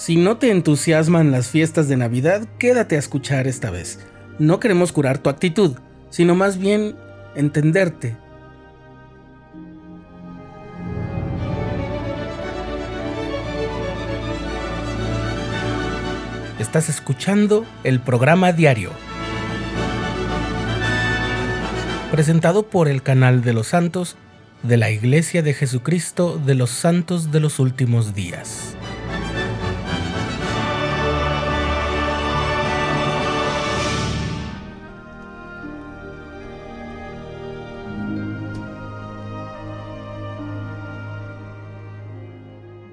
Si no te entusiasman las fiestas de Navidad, quédate a escuchar esta vez. No queremos curar tu actitud, sino más bien entenderte. Estás escuchando el programa diario, presentado por el canal de los santos de la Iglesia de Jesucristo de los Santos de los Últimos Días.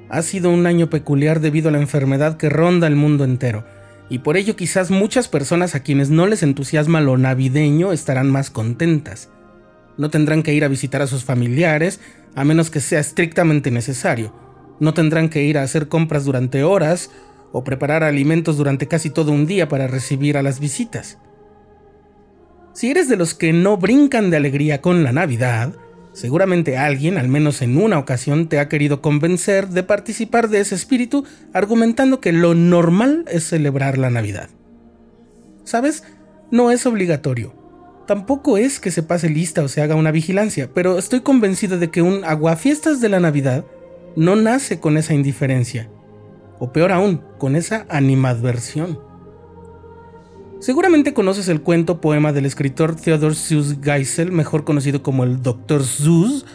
Ha sido un año peculiar debido a la enfermedad que ronda el mundo entero, y por ello quizás muchas personas a quienes no les entusiasma lo navideño estarán más contentas. No tendrán que ir a visitar a sus familiares, a menos que sea estrictamente necesario. No tendrán que ir a hacer compras durante horas o preparar alimentos durante casi todo un día para recibir a las visitas. Si eres de los que no brincan de alegría con la Navidad, Seguramente alguien, al menos en una ocasión, te ha querido convencer de participar de ese espíritu argumentando que lo normal es celebrar la Navidad. ¿Sabes? No es obligatorio. Tampoco es que se pase lista o se haga una vigilancia, pero estoy convencido de que un aguafiestas de la Navidad no nace con esa indiferencia, o peor aún, con esa animadversión. Seguramente conoces el cuento poema del escritor Theodor Seuss Geisel, mejor conocido como el Dr. Seuss,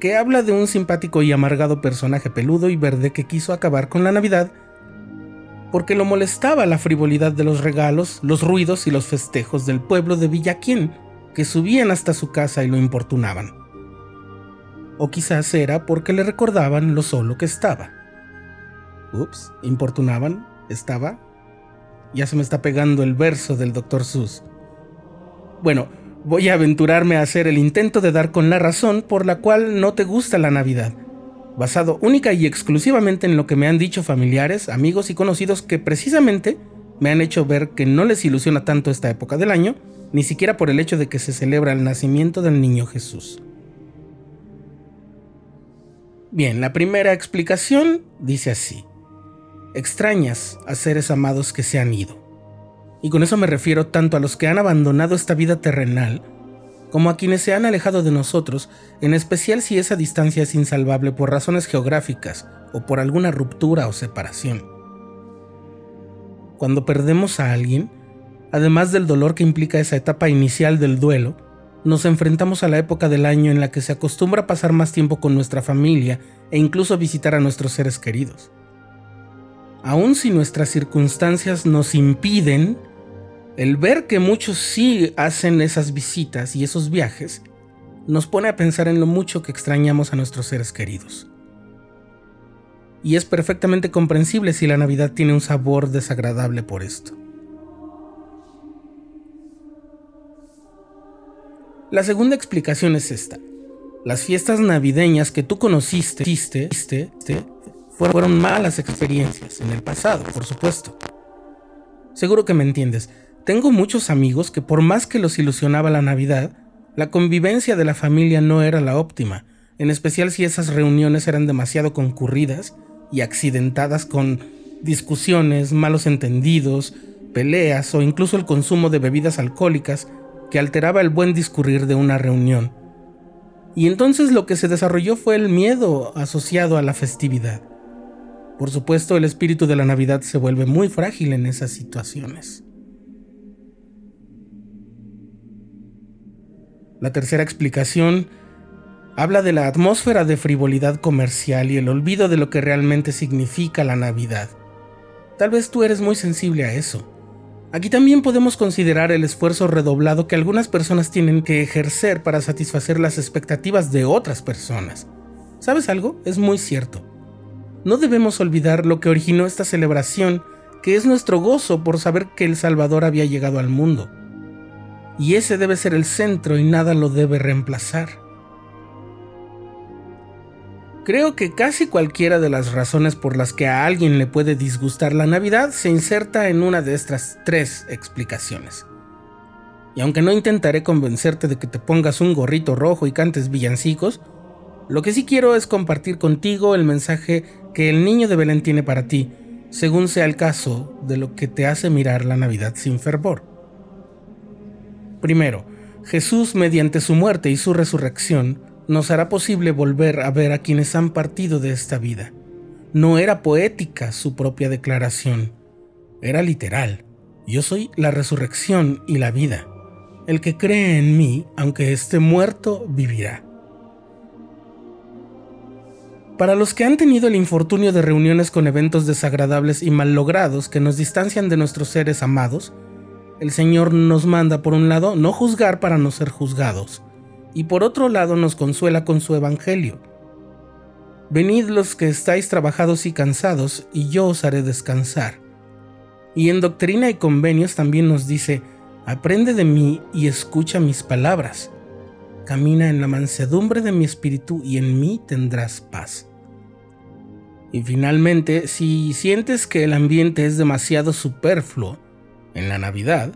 que habla de un simpático y amargado personaje peludo y verde que quiso acabar con la Navidad porque lo molestaba la frivolidad de los regalos, los ruidos y los festejos del pueblo de Villaquien, que subían hasta su casa y lo importunaban. O quizás era porque le recordaban lo solo que estaba. Ups, importunaban, estaba ya se me está pegando el verso del Dr. Sus. Bueno, voy a aventurarme a hacer el intento de dar con la razón por la cual no te gusta la Navidad, basado única y exclusivamente en lo que me han dicho familiares, amigos y conocidos que precisamente me han hecho ver que no les ilusiona tanto esta época del año, ni siquiera por el hecho de que se celebra el nacimiento del niño Jesús. Bien, la primera explicación dice así extrañas a seres amados que se han ido. Y con eso me refiero tanto a los que han abandonado esta vida terrenal, como a quienes se han alejado de nosotros, en especial si esa distancia es insalvable por razones geográficas o por alguna ruptura o separación. Cuando perdemos a alguien, además del dolor que implica esa etapa inicial del duelo, nos enfrentamos a la época del año en la que se acostumbra pasar más tiempo con nuestra familia e incluso visitar a nuestros seres queridos aun si nuestras circunstancias nos impiden, el ver que muchos sí hacen esas visitas y esos viajes, nos pone a pensar en lo mucho que extrañamos a nuestros seres queridos. Y es perfectamente comprensible si la Navidad tiene un sabor desagradable por esto. La segunda explicación es esta. Las fiestas navideñas que tú conociste, fueron malas experiencias en el pasado, por supuesto. Seguro que me entiendes. Tengo muchos amigos que por más que los ilusionaba la Navidad, la convivencia de la familia no era la óptima, en especial si esas reuniones eran demasiado concurridas y accidentadas con discusiones, malos entendidos, peleas o incluso el consumo de bebidas alcohólicas que alteraba el buen discurrir de una reunión. Y entonces lo que se desarrolló fue el miedo asociado a la festividad. Por supuesto, el espíritu de la Navidad se vuelve muy frágil en esas situaciones. La tercera explicación habla de la atmósfera de frivolidad comercial y el olvido de lo que realmente significa la Navidad. Tal vez tú eres muy sensible a eso. Aquí también podemos considerar el esfuerzo redoblado que algunas personas tienen que ejercer para satisfacer las expectativas de otras personas. ¿Sabes algo? Es muy cierto no debemos olvidar lo que originó esta celebración, que es nuestro gozo por saber que el Salvador había llegado al mundo. Y ese debe ser el centro y nada lo debe reemplazar. Creo que casi cualquiera de las razones por las que a alguien le puede disgustar la Navidad se inserta en una de estas tres explicaciones. Y aunque no intentaré convencerte de que te pongas un gorrito rojo y cantes villancicos, lo que sí quiero es compartir contigo el mensaje que el niño de Belén tiene para ti, según sea el caso de lo que te hace mirar la Navidad sin fervor. Primero, Jesús, mediante su muerte y su resurrección, nos hará posible volver a ver a quienes han partido de esta vida. No era poética su propia declaración, era literal. Yo soy la resurrección y la vida. El que cree en mí, aunque esté muerto, vivirá. Para los que han tenido el infortunio de reuniones con eventos desagradables y mal logrados que nos distancian de nuestros seres amados, el Señor nos manda por un lado no juzgar para no ser juzgados, y por otro lado nos consuela con su Evangelio. Venid los que estáis trabajados y cansados, y yo os haré descansar. Y en Doctrina y Convenios también nos dice, aprende de mí y escucha mis palabras. Camina en la mansedumbre de mi espíritu y en mí tendrás paz. Y finalmente, si sientes que el ambiente es demasiado superfluo en la Navidad,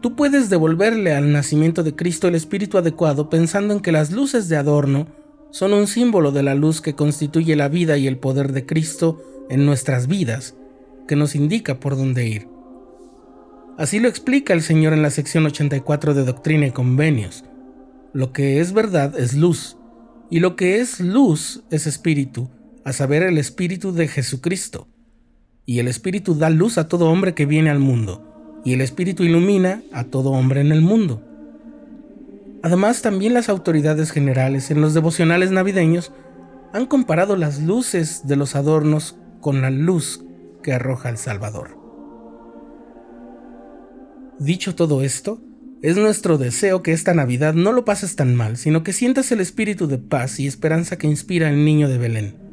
tú puedes devolverle al nacimiento de Cristo el espíritu adecuado pensando en que las luces de adorno son un símbolo de la luz que constituye la vida y el poder de Cristo en nuestras vidas que nos indica por dónde ir. Así lo explica el Señor en la sección 84 de Doctrina y Convenios. Lo que es verdad es luz, y lo que es luz es espíritu, a saber el espíritu de Jesucristo. Y el espíritu da luz a todo hombre que viene al mundo, y el espíritu ilumina a todo hombre en el mundo. Además, también las autoridades generales en los devocionales navideños han comparado las luces de los adornos con la luz que arroja el Salvador. Dicho todo esto, es nuestro deseo que esta Navidad no lo pases tan mal, sino que sientas el espíritu de paz y esperanza que inspira el niño de Belén.